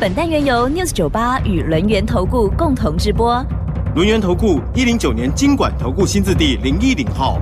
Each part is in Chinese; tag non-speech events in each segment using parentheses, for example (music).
本单元由 News 九八与轮源投顾共同直播。轮源投顾一零九年经管投顾新字第零一零号。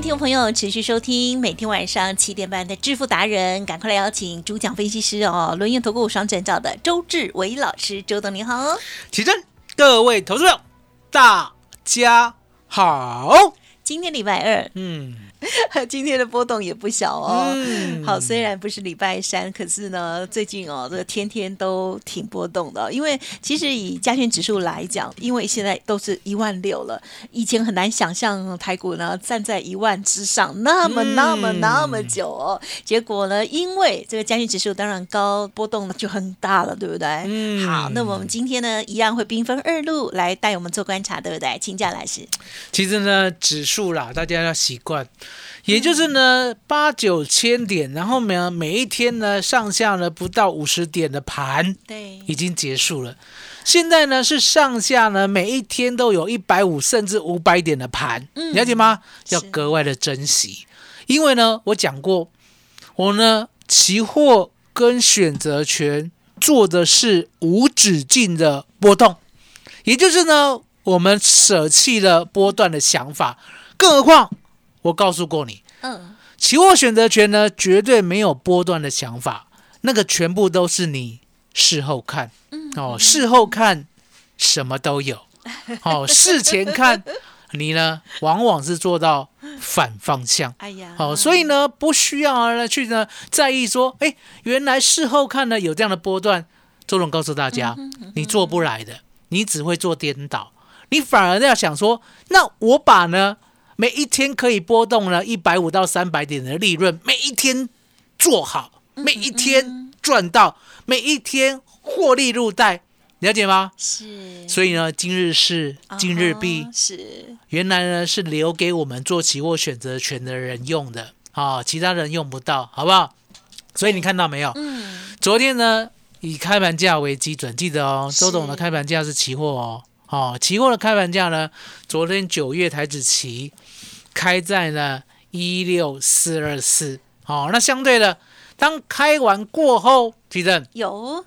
听众朋友，持续收听每天晚上七点半的致富达人，赶快来邀请主讲分析师哦，轮源投顾双证照的周志伟老师，周董你好。起真，各位投资者，大家好。今天礼拜二，嗯，(laughs) 今天的波动也不小哦。嗯好，虽然不是礼拜三，可是呢，最近哦，这个天天都挺波动的。因为其实以加权指数来讲，因为现在都是一万六了，以前很难想象台股呢站在一万之上那么嗯那么那么久哦。结果呢，因为这个加权指数当然高，波动就很大了，对不对？嗯好，那么我们今天呢，一样会兵分二路来带我们做观察，对不对？请教老师。其实呢，指数啦，大家要习惯，也就是呢八九千点，然后每每一天呢上下呢不到五十点的盘对，已经结束了。现在呢是上下呢每一天都有一百五甚至五百点的盘，嗯。了解吗？要格外的珍惜，因为呢我讲过，我呢期货跟选择权做的是无止境的波动，也就是呢我们舍弃了波段的想法，更何况我告诉过你，嗯，期货选择权呢，绝对没有波段的想法，那个全部都是你事后看，哦，事后看什么都有，哦，事前看你呢，往往是做到反方向。哎呀，哦，所以呢，不需要呢去呢在意说，哎，原来事后看呢有这样的波段。周总告诉大家，你做不来的，你只会做颠倒，你反而要想说，那我把呢每一天可以波动了一百五到三百点的利润，每一天做好，每一天赚到，每一天获利入袋，了解吗？是，所以呢，今日事今日毕啊，是原来呢是留给我们做期货选择权的人用的啊、其他人用不到，好不好？所以你看到没有？嗯，昨天呢以开盘价为基准，记得哦，周董的开盘价是期货哦，哦，期货的开盘价呢，昨天九月台指期开在呢一六四二四，哦，那相对的，当开完过后，记得有，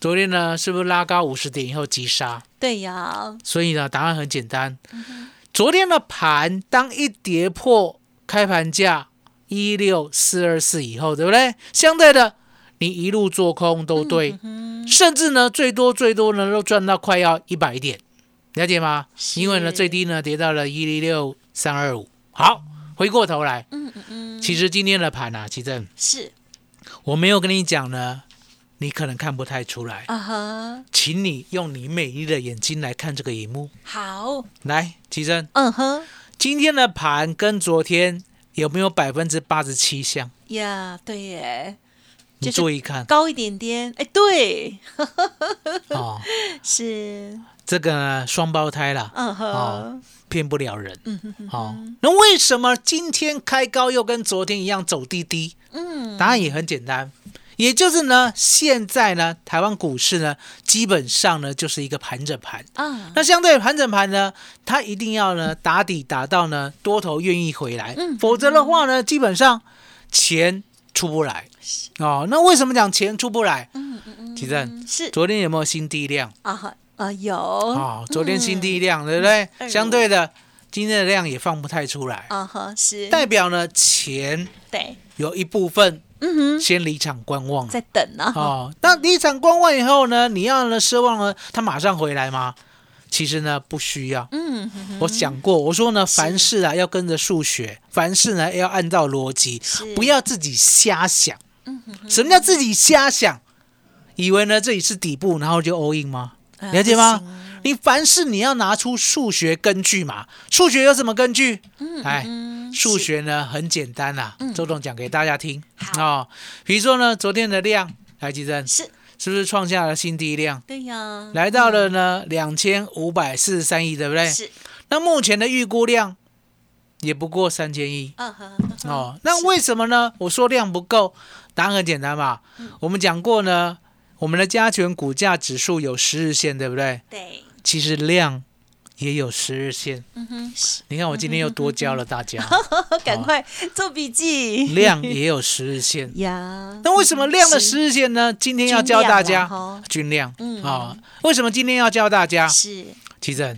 昨天呢是不是拉高五十点以后急杀？对呀，所以呢，答案很简单。昨天的盘当一跌破开盘价一六四二四以后，对不对？相对的，你一路做空都对，甚至呢，最多最多呢都赚到快要一百点，了解吗？因为呢，最低呢跌到了一零六三二五。好，回过头来，嗯嗯嗯，其实今天的盘啊，奇正是。我没有跟你讲呢，你可能看不太出来，啊哈，请你用你美丽的眼睛来看这个荧幕。好，来，奇正，嗯哼，今天的盘跟昨天有没有百分之八十七像？呀，对耶，你注意看。高一点点，哎，对，哦，(laughs) 是，这个呢双胞胎啦，嗯哼。哦，骗不了人。嗯哼哼，哦，那为什么今天开高又跟昨天一样走低低？嗯，答案也很简单，也就是呢，现在呢，台湾股市呢，基本上呢就是一个盘整盘。啊，那相对盘整盘呢，它一定要呢打底打到呢多头愿意回来，嗯否则的话呢，基本上钱出不来。哦，那为什么讲钱出不来？嗯嗯嗯，奇正，嗯是昨天有没有新低量？啊哈啊有，哦，昨天新低量，对不哎对？相对的，今天的量也放不太出来，啊哈是，代表呢钱对，有一部分嗯哼，先离场观望。在等呢，哦，那离场观望以后呢，你要呢奢望呢他马上回来吗？其实呢不需要。嗯哼哼，我讲过，我说呢，凡事啊要跟着数学，凡事呢要按照逻辑，不要自己瞎想。嗯哼哼什么叫自己瞎想？以为呢这里是底部，然后就 all in 吗？啊了解吗？你凡事你要拿出数学根据嘛。数学有什么根据？嗯哎，嗯数学呢很简单啦、嗯周董讲给大家听好哦。比如说呢，昨天的量，来吉珍是，是不是创下了新低量？对呀，来到了呢两千五百四十三亿，对不对？是，那目前的预估量也不过三千亿哦。那为什么呢？我说量不够，答案很简单嘛。嗯我们讲过呢，我们的加权股价指数有十日线，对不对？对，其实量也有十日线。嗯哼，是，你看我今天又多教了大家，(laughs) 赶快做笔记量也有十日线。呀。那为什么量的十日线呢？今天要教大家均量嗯啊。为什么今天要教大家？是，其实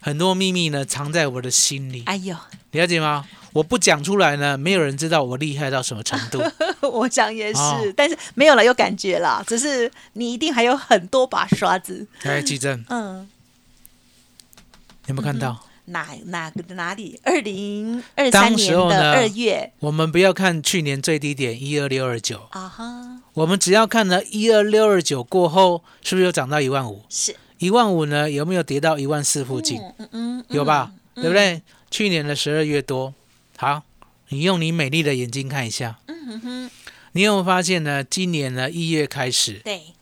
很多秘密呢藏在我的心里，哎呦，了解吗？我不讲出来呢，没有人知道我厉害到什么程度。(laughs) 我想也是，哦但是没有了，有感觉啦。只是你一定还有很多把刷子，来，奇正，嗯，有没有看到？哪哪个哪里？二零二三年的二月我们不要看去年最低点一二六二九，啊哈，我们只要看了一二六二九过后，是不是又涨到一万五？是一万五呢，有没有跌到一万四附近？嗯有吧？嗯对不？对？去年的十二月多。好，你用你美丽的眼睛看一下，嗯哼哼，你有没有发现呢？今年呢一月开始，对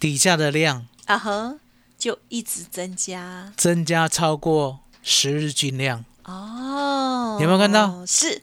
底下的量啊哼，就一直增加增加超过十日均量，哦。有没有看到？是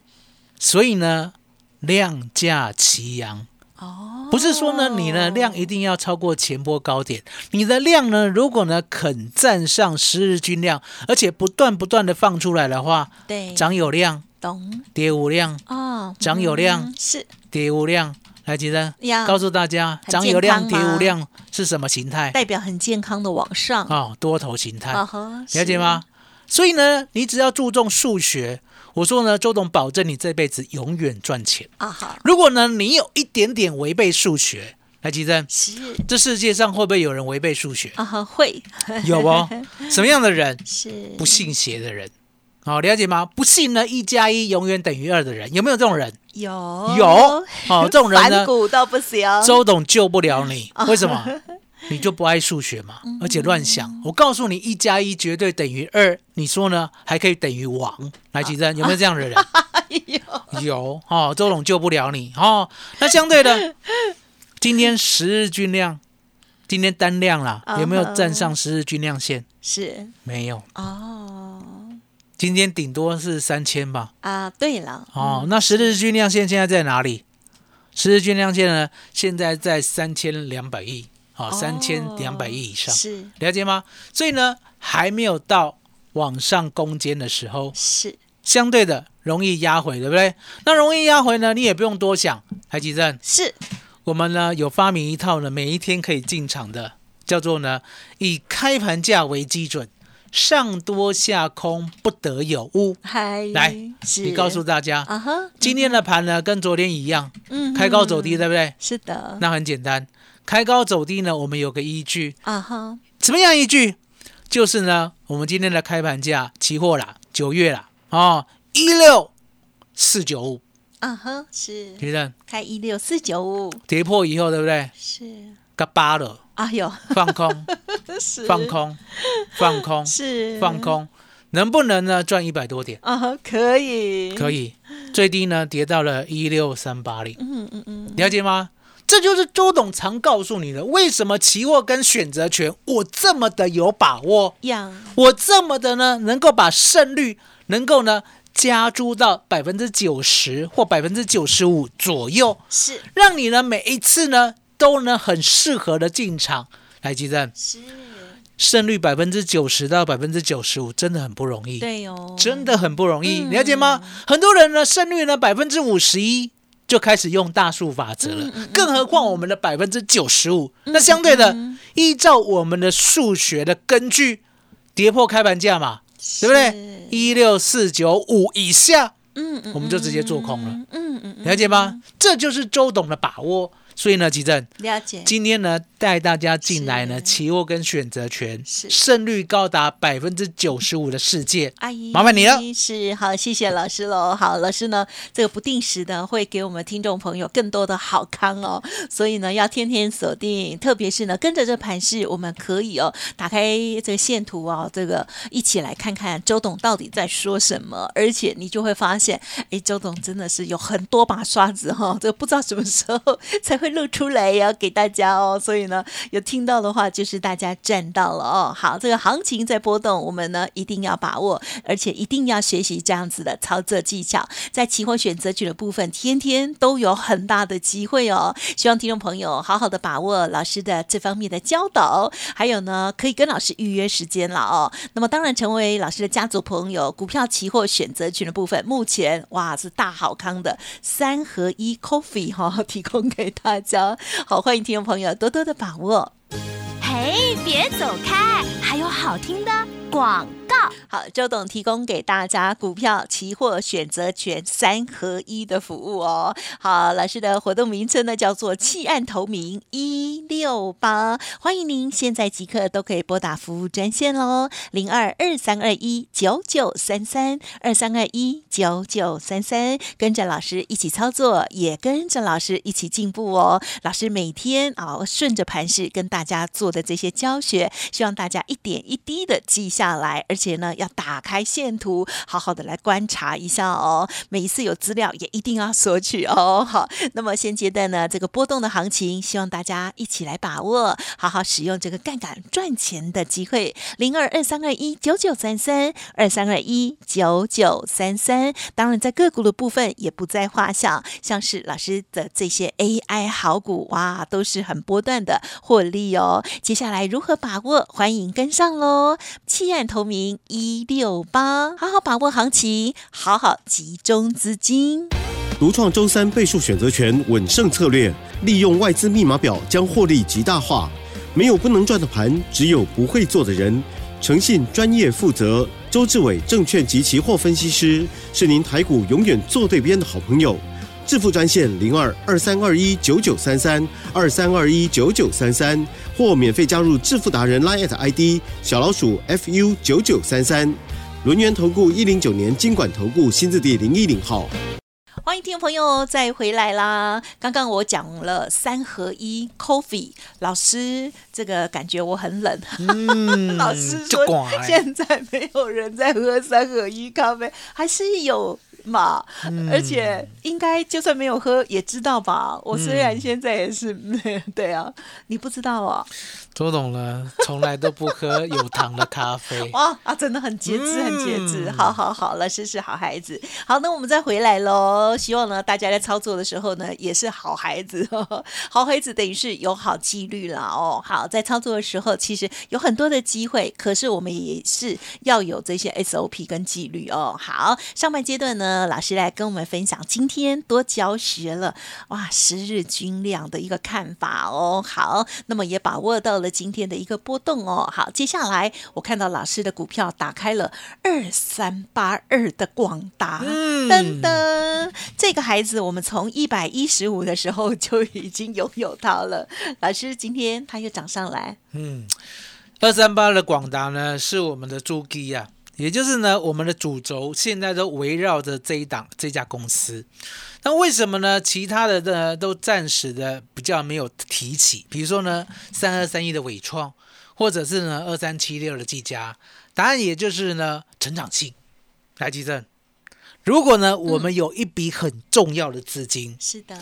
所以呢量价齐扬。哦，不是说呢，你呢量一定要超过前波高点，你的量呢，如果呢肯站上十日均量，而且不断不断的放出来的话，对。涨有量，懂。跌无量，哦，涨有量嗯是。跌无量。来，记得，告诉大家，很涨有量跌无量是什么形态？代表很健康的往上。哦，多头形态，啊哈，了解吗？所以呢，你只要注重数学，我说呢，周董保证你这辈子永远赚钱。啊哈，如果呢，你有一点点违背数学，来，吉珍，是这世界上会不会有人违背数学？啊哈，会有哦。(laughs) 什么样的人？是不信邪的人。好、了解吗？不信呢，一加一永远等于二的人，有没有这种人？有有。哦，这种人反呢，骨都不行，周董救不了你。为什么？你就不爱数学嘛，而且乱想。我告诉你，一加一绝对等于二，你说呢？还可以等于王。来，吉珍，有没有这样的人？(laughs) 有有哦，周董救不了你哦。那相对的，今天十日均量，今天单量啦，有没有站上十日均量线？是没有，哦今天顶多是三千吧。啊，对了哦，那十日均量线现在在哪里？十日均量线呢？现在在三千两百亿，好、哦三千两百亿以上，是了解吗？所以呢，还没有到往上攻坚的时候，是相对的容易压回，对不对？那容易压回呢，你也不用多想。海基站，是我们呢有发明一套呢，每一天可以进场的，叫做呢以开盘价为基准，上多下空不得有误。嗨，来，是你告诉大家，啊哈，今天的盘呢跟昨天一样，嗯开高走低，对不对？是的，那很简单，开高走低呢，我们有个依据，啊哈，什么样依据？就是呢，我们今天的开盘价，期货啦，九月啦，哦，一六四九五，啊哈，是。觉得开一六四九五，跌破以后，对不对？是，嘎巴了，哎呦，放空，(laughs) 是。放，空，放空，是。放，空，能不能呢赚一百多点？啊哈，可以，可，以，最低呢跌到了一六三八零，嗯嗯嗯，了解吗？这就是周董常告诉你的，为什么期货跟选择权我这么的有把握，呀。我这么的呢能够把胜率能够呢加注到百分之九十或百分之九十五左右，是。让你呢每一次呢都能很适合的进场。来积赞，是，胜率百分之九十到百分之九十五真的很不容易，对哦，真的很不容易，嗯。了解吗？很多人呢胜率呢百分之五十一。就开始用大数法则了，更何况我们的百分之九十五，那相对的，嗯依照我们的数学的根据，跌破开盘价嘛，对不对？一六四九五以下，嗯嗯，我们就直接做空了，嗯嗯嗯，了解吗？这就是周董的把握。所以呢，吉正了解，今天呢带带大家进来呢，是期货跟选择权是胜率高达百分之九十五的世界。阿姨，麻烦你了。是好，谢谢老师喽。好，老师呢，这个不定时的会给我们听众朋友更多的好康哦，所以呢，要天天锁定，特别是呢，跟着这盘势，我们可以哦，打开这个线图哦，这个一起来看看周董到底在说什么，而且你就会发现，哎，周董真的是有很多把刷子哈、哦，这个不知道什么时候才会露出来要，给大家哦。所以呢，有听到的话，就是大家赚到了哦。好，这个行情在波动，我们呢一定要把握，而且一定要学习这样子的操作技巧。在期货选择权的部分，天天都有很大的机会哦。希望听众朋友好好的把握老师的这方面的教导，还有呢，可以跟老师预约时间了哦。那么当然，成为老师的家族朋友，股票期货选择权的部分，目前哇是大好康的三合一 coffee 哈、提供给大家。好，欢迎听众朋友多多的把握。嘿，别走开，还有好听的广告。好，周董提供给大家股票、期货、选择权三合一的服务哦。好，老师的活动名称呢叫做弃暗投明一六八，欢迎您现在即刻都可以拨打服务专线喽，零二二三二一九九三三二三二一九九三三，跟着老师一起操作，也跟着老师一起进步哦。老师每天啊、顺着盘势跟大家做的这些教学，希望大家一点一滴的记下下来，而且呢要打开线图，好好的来观察一下哦。每一次有资料也一定要索取哦。(laughs) 好，那么现阶段呢，这个波动的行情，希望大家一起来把握，好好使用这个杠杆赚钱的机会。零二二三二一九九三三二三二一九九三三，当然在个股的部分也不在话下，像是老师的这些 AI 好股哇，都是很波段的获利哦。接下来如何把握？欢迎跟上喽！弃暗投明一六八，好好把握行情，好好集中资金。独创周三倍数选择权稳胜策略，利用外资密码表将获利极大化。没有不能赚的盘，只有不会做的人。诚信、专业、负责。周志伟证券及期货分析师是您台股永远做对边的好朋友。致富专线零二二三二一九九三三二三二一九九三三，或免费加入致富达人 Line at ID 小老鼠 fu 九九三三。轮源投顾一零九年经管投顾新字第零一零号。欢迎听众朋友再回来啦！刚刚我讲了三合一 coffee，老师这个感觉我很冷。嗯 (laughs) 老师说现在没有人在喝三合一咖啡，还是有嘛？嗯而且应该就算没有喝也知道吧？我虽嗯然现在也是，(laughs) 对啊，你不知道啊？周董呢，从来都不喝有糖的咖啡。(laughs) 哇啊，真的很节制，很节制。嗯好好好，老师是好孩子。好，那我们再回来喽。希望呢，大家在操作的时候呢，也是好孩子。(laughs) 好孩子等于是有好纪律啦哦。好，在操作的时候，其实有很多的机会，可是我们也是要有这些 SOP 跟纪律哦。好，上半阶段呢，老师来跟我们分享今天多教学了哇，十日均量的一个看法哦。好，那么也把握到了今天的一个波动哦。好，接下来我看到老师的股票打开了二三八二的广达，嗯噔噔，这个孩子我们从一百一十五的时候就已经拥有它了。老师今天它又涨上来，嗯，二三八的广达呢是我们的主基啊，也就是呢我们的主轴现在都围绕着这一档这家公司。那为什么呢？其他的呢都暂时的比较没有提起，比如说呢三二三一的伟创，或者是呢二三七六的技嘉，答案也就是呢成长性。来，基正，如果呢我们有一笔很重要的资金，是的，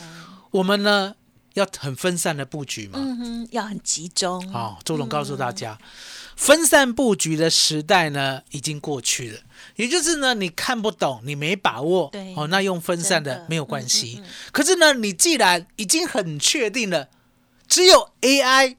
我们呢要很分散的布局嘛，嗯哼，要很集中。好、周总告诉大家，分散布局的时代呢已经过去了。也就是呢，你看不懂，你没把握，对哦，那用分散的的没有关系。嗯嗯嗯可是呢，你既然已经很确定了，只有 AI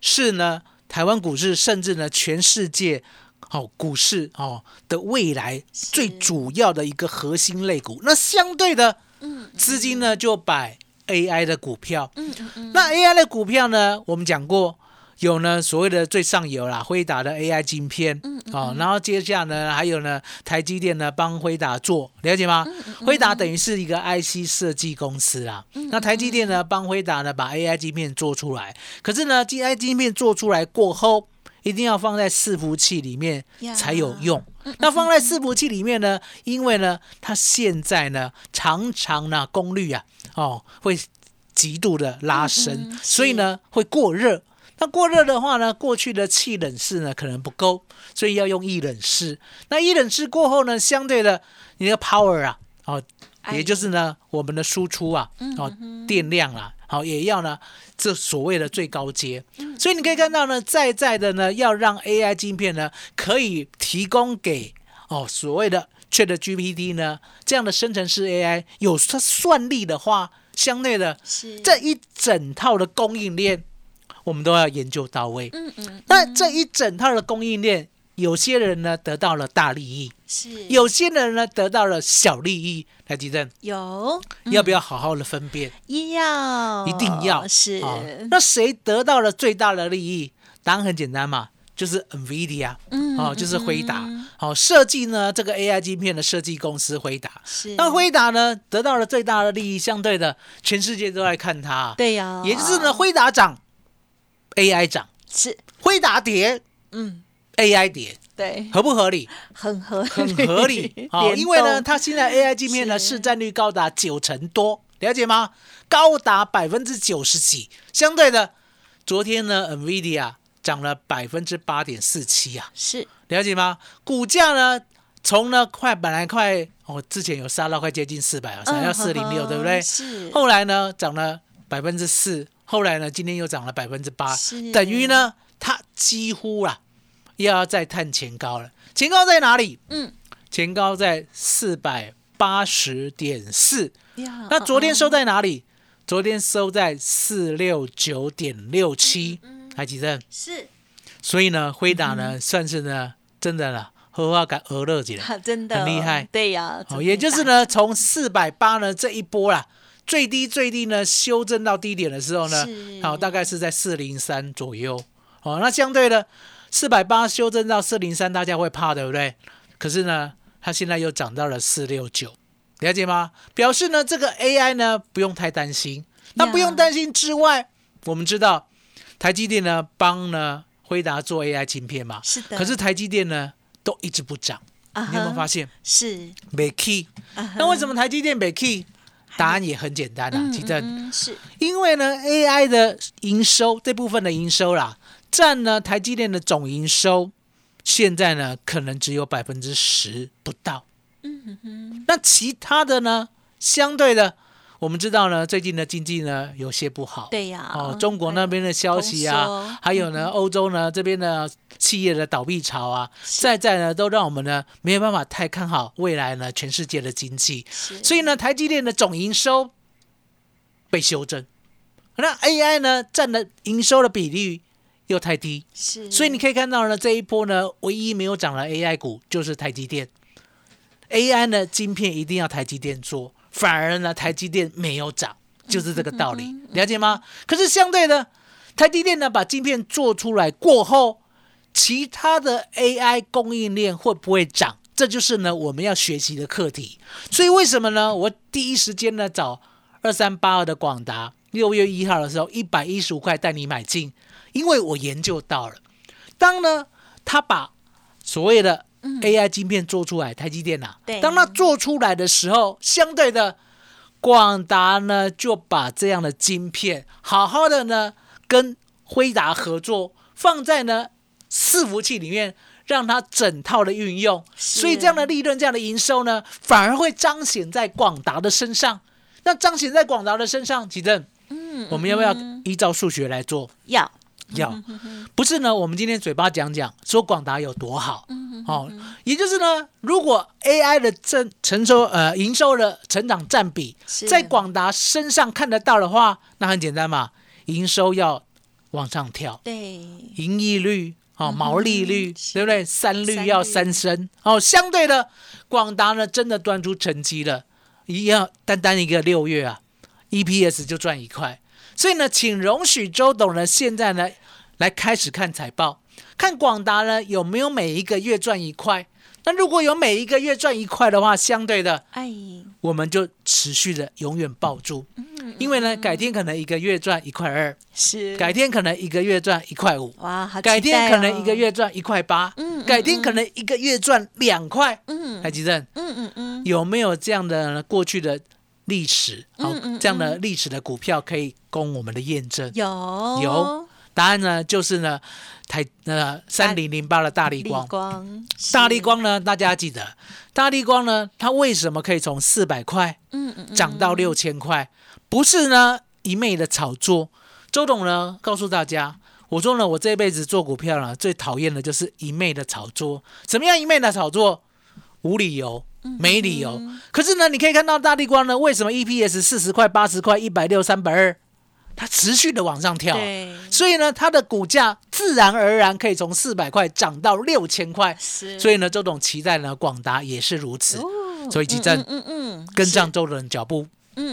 是呢台湾股市，甚至呢全世界哦股市哦的未来最主要的一个核心类股，那相对的嗯资金呢就摆 AI 的股票。嗯嗯嗯，那 AI 的股票呢，我们讲过，有呢所谓的最上游啦，辉达的 AI 晶片，嗯哦，然后接下来呢还有呢台积电呢帮辉达做，了解吗？嗯辉达等于是一个 IC 设计公司啦，嗯那台积电呢帮辉达呢把 AI 晶片做出来，可是呢 AI 晶片做出来过后，一定要放在伺服器里面才有用。那放在伺服器里面呢，因为呢它现在呢常常呢功率啊哦会极度的拉升，嗯嗯所以呢会过热。那过热的话呢，过去的气冷式呢可能不够，所以要用液冷式。那液冷式过后呢，相对的你的 power 啊，哦，哎也就是呢我们的输出啊，哦电量啊，好也要呢这所谓的最高阶。所以你可以看到呢，在在的呢要让 AI 晶片呢可以提供给哦所谓的 Chat GPT 呢这样的生成式 AI 有它算力的话，相对的是这一整套的供应链，我们都要研究到位。嗯嗯那这一整套的供应链，有些人呢得到了大利益，是。有些人呢得到了小利益。台积电。有。要不要好好的分辨？要。一定要。是。啊那谁得到了最大的利益？答案很简单嘛，就是 NVIDIA，嗯哦，就是辉达。嗯，好设计呢这个 AI 晶片的设计公司辉达。是。那辉达呢得到了最大的利益，相对的全世界都在看它，对呀，也就是呢辉达涨，AI 涨，是辉达跌嗯，AI 跌，对，合不合理？很合理很合理 (laughs) 啊、因为呢，它现在 (laughs) AI 镜片呢市占率高达九成多，了解吗？高达百分之九十几。相对的，昨天呢，NVIDIA 涨了百分之八点四七啊，是了解吗？股价呢，从呢快本来快哦，之前有杀到快接近四百啊，涨到四零六，对不对？嗯是后来呢，涨了百分之四，后来呢，今天又涨了百分之八是，等于呢，它几乎啊又要再探前高了。前高在哪里？嗯前高在四百八十点四。那昨天嗯收在哪里？昨天收在四六九点六七，嗯还记得？是所以呢，辉达呢，算是呢，真的了，荷花感鹅乐起来。真的很厉害对呀，哦，也就是呢，从四百八呢这一波啦，最低最低呢修正到低点的时候呢是，好、大概是在四零三左右。哦，那相对的四百八修正到四零三，大家会怕，对不对？可是呢，它现在又涨到了四六九，了解吗？表示呢，这个 AI 呢不用太担心。那不用担心之外，我们知道台积电呢帮呢辉达做 AI 晶片嘛，是的，可是台积电呢都一直不涨，啊你有没有发现？是没 key，那为什么台积电没 key？(laughs) 答案也很简单啦，嗯其实嗯嗯是。因为呢 AI 的营收这部分的营收啦，占呢台积电的总营收，现在呢可能只有百分之十不到。嗯哼哼那其他的呢，相对的，我们知道呢，最近的经济呢有些不好。对呀。哦，中国那边的消息通啊，还有呢，欧洲呢这边的企业的倒闭潮啊，在在呢都让我们呢没有办法太看好未来呢全世界的经济。所以呢，台积电的总营收被修正，那 AI 呢占的营收的比例又太低，是，所以你可以看到呢，这一波呢唯一没有涨的 AI 股就是台积电。AI 呢晶片一定要台积电做，反而呢台积电没有涨，就是这个道理，了解吗？可是相对的，台积电呢把晶片做出来过后，其他的 AI 供应链会不会涨？这就是呢我们要学习的课题。所以为什么呢？我第一时间呢找二三八二的广达，六月一号的时候一百一十五块带你买进，因为我研究到了，当呢他把所谓的 AI 晶片做出来，台积电呐、对当它做出来的时候，相对的广达呢就把这样的晶片好好的呢跟辉达合作，放在呢伺服器里面。让它整套的运用，所以这样的利润、这样的营收呢，反而会彰显在广达的身上。那彰显在广达的身上，其正，嗯我们要不要嗯依照数学来做？要要，不是呢？我们今天嘴巴讲讲，说广达有多好，嗯哦，也就是呢，如果 AI 的正承收呃营收的成长占比在广达身上看得到的话，那很简单嘛，营收要往上跳，对盈利率。哦，毛利率、是对不对？三率三率要三升哦。相对的，广达呢真的端出成绩了，一样单单一个六月啊，EPS 就赚一块。所以呢，请容许周董呢现在呢来开始看财报，看广达呢有没有每一个月赚一块。那如果有每一个月赚一块的话，相对的，哎，我们就持续的永远抱住，因为呢，改天可能一个月赚一块二，是。改天可能一个月赚一块五，哇，好改天可能一个月赚一块八，嗯嗯改天可能一个月赚两块。嗯，台积电。嗯嗯嗯，有没有这样的过去的历史？好嗯嗯，这样的历史的股票可以供我们的验证。有有答案呢，就是呢，台呃三零零八的大力光。光，大力光呢，大家记得，大力光呢，它为什么可以从四百块嗯，涨到六千块？不是呢一昧的炒作。周董呢告诉大家，我说呢，我这辈子做股票呢，最讨厌的就是一昧的炒作。怎么样一昧的炒作？无理由。没理由，可是呢，你可以看到大地光呢，为什么 EPS 四十块、八十块、一百六、三百二，它持续的往上跳，对，所以呢，它的股价自然而然可以从四百块涨到六千块。是，所以呢，周董期待呢，广达也是如此。哦所以基正嗯嗯嗯，跟上周董的脚步，嗯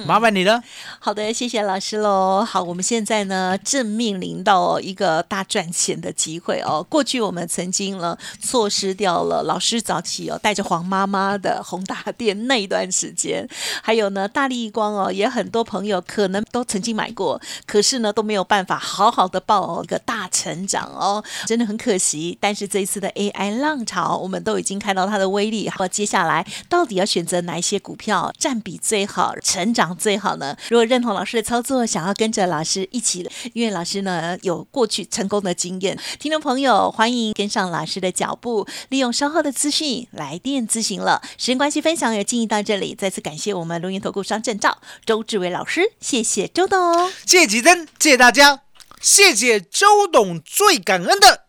麻烦你了。好的，谢谢老师喽。好，我们现在呢正面临到一个大赚钱的机会哦。过去我们曾经呢错失掉了老师早起哦带着黄妈妈的宏达店那一段时间，还有呢大力光哦，也很多朋友可能都曾经买过，可是呢都没有办法好好的抱一个大成长哦，真的很可惜。但是这一次的 AI 浪潮，我们都已经看到它的威力。好，接下来到底要选择哪一些股票占比最好、成长最好呢？如果认同老师的操作，想要跟着老师一起，因为老师呢有过去成功的经验，听众朋友欢迎跟上老师的脚步，利用稍后的资讯来电咨询了。时间关系，分享也进行到这里，再次感谢我们龙岩投顾商证照周志伟老师，谢谢周董。谢谢吉珍，谢谢大家，谢谢周董，最感恩的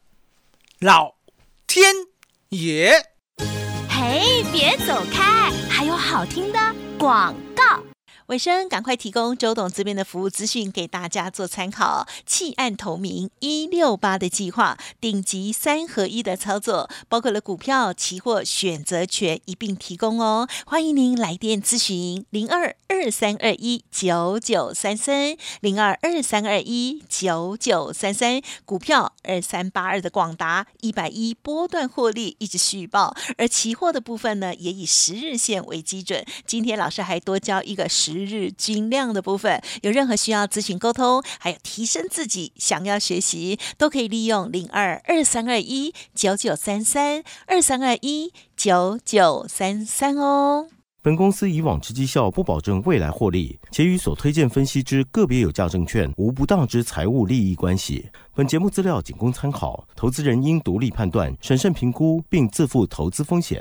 老天爷。嘿，别走开，还有好听的广告。尾声，赶快提供周董这边的服务资讯给大家做参考。弃暗投明一六八的计划，顶级三合一的操作，包括了股票、期货、选择权一并提供哦。欢迎您来电咨询零二二三二一九九三三零二二三二一九九三三。股票二三八二的广达一百一波段获利一直续报，而期货的部分呢，也以十日线为基准。今天老师还多教一个十日均量的部分，有任何需要咨询沟通，还有提升自己想要学习，都可以利用零二二三二一九九三三二三二一九九三三哦。本公司以往之绩效不保证未来获利，且与所推荐分析之个别有价证券无不当之财务利益关系。本节目资料仅供参考，投资人应独立判断、审慎评估，并自负投资风险。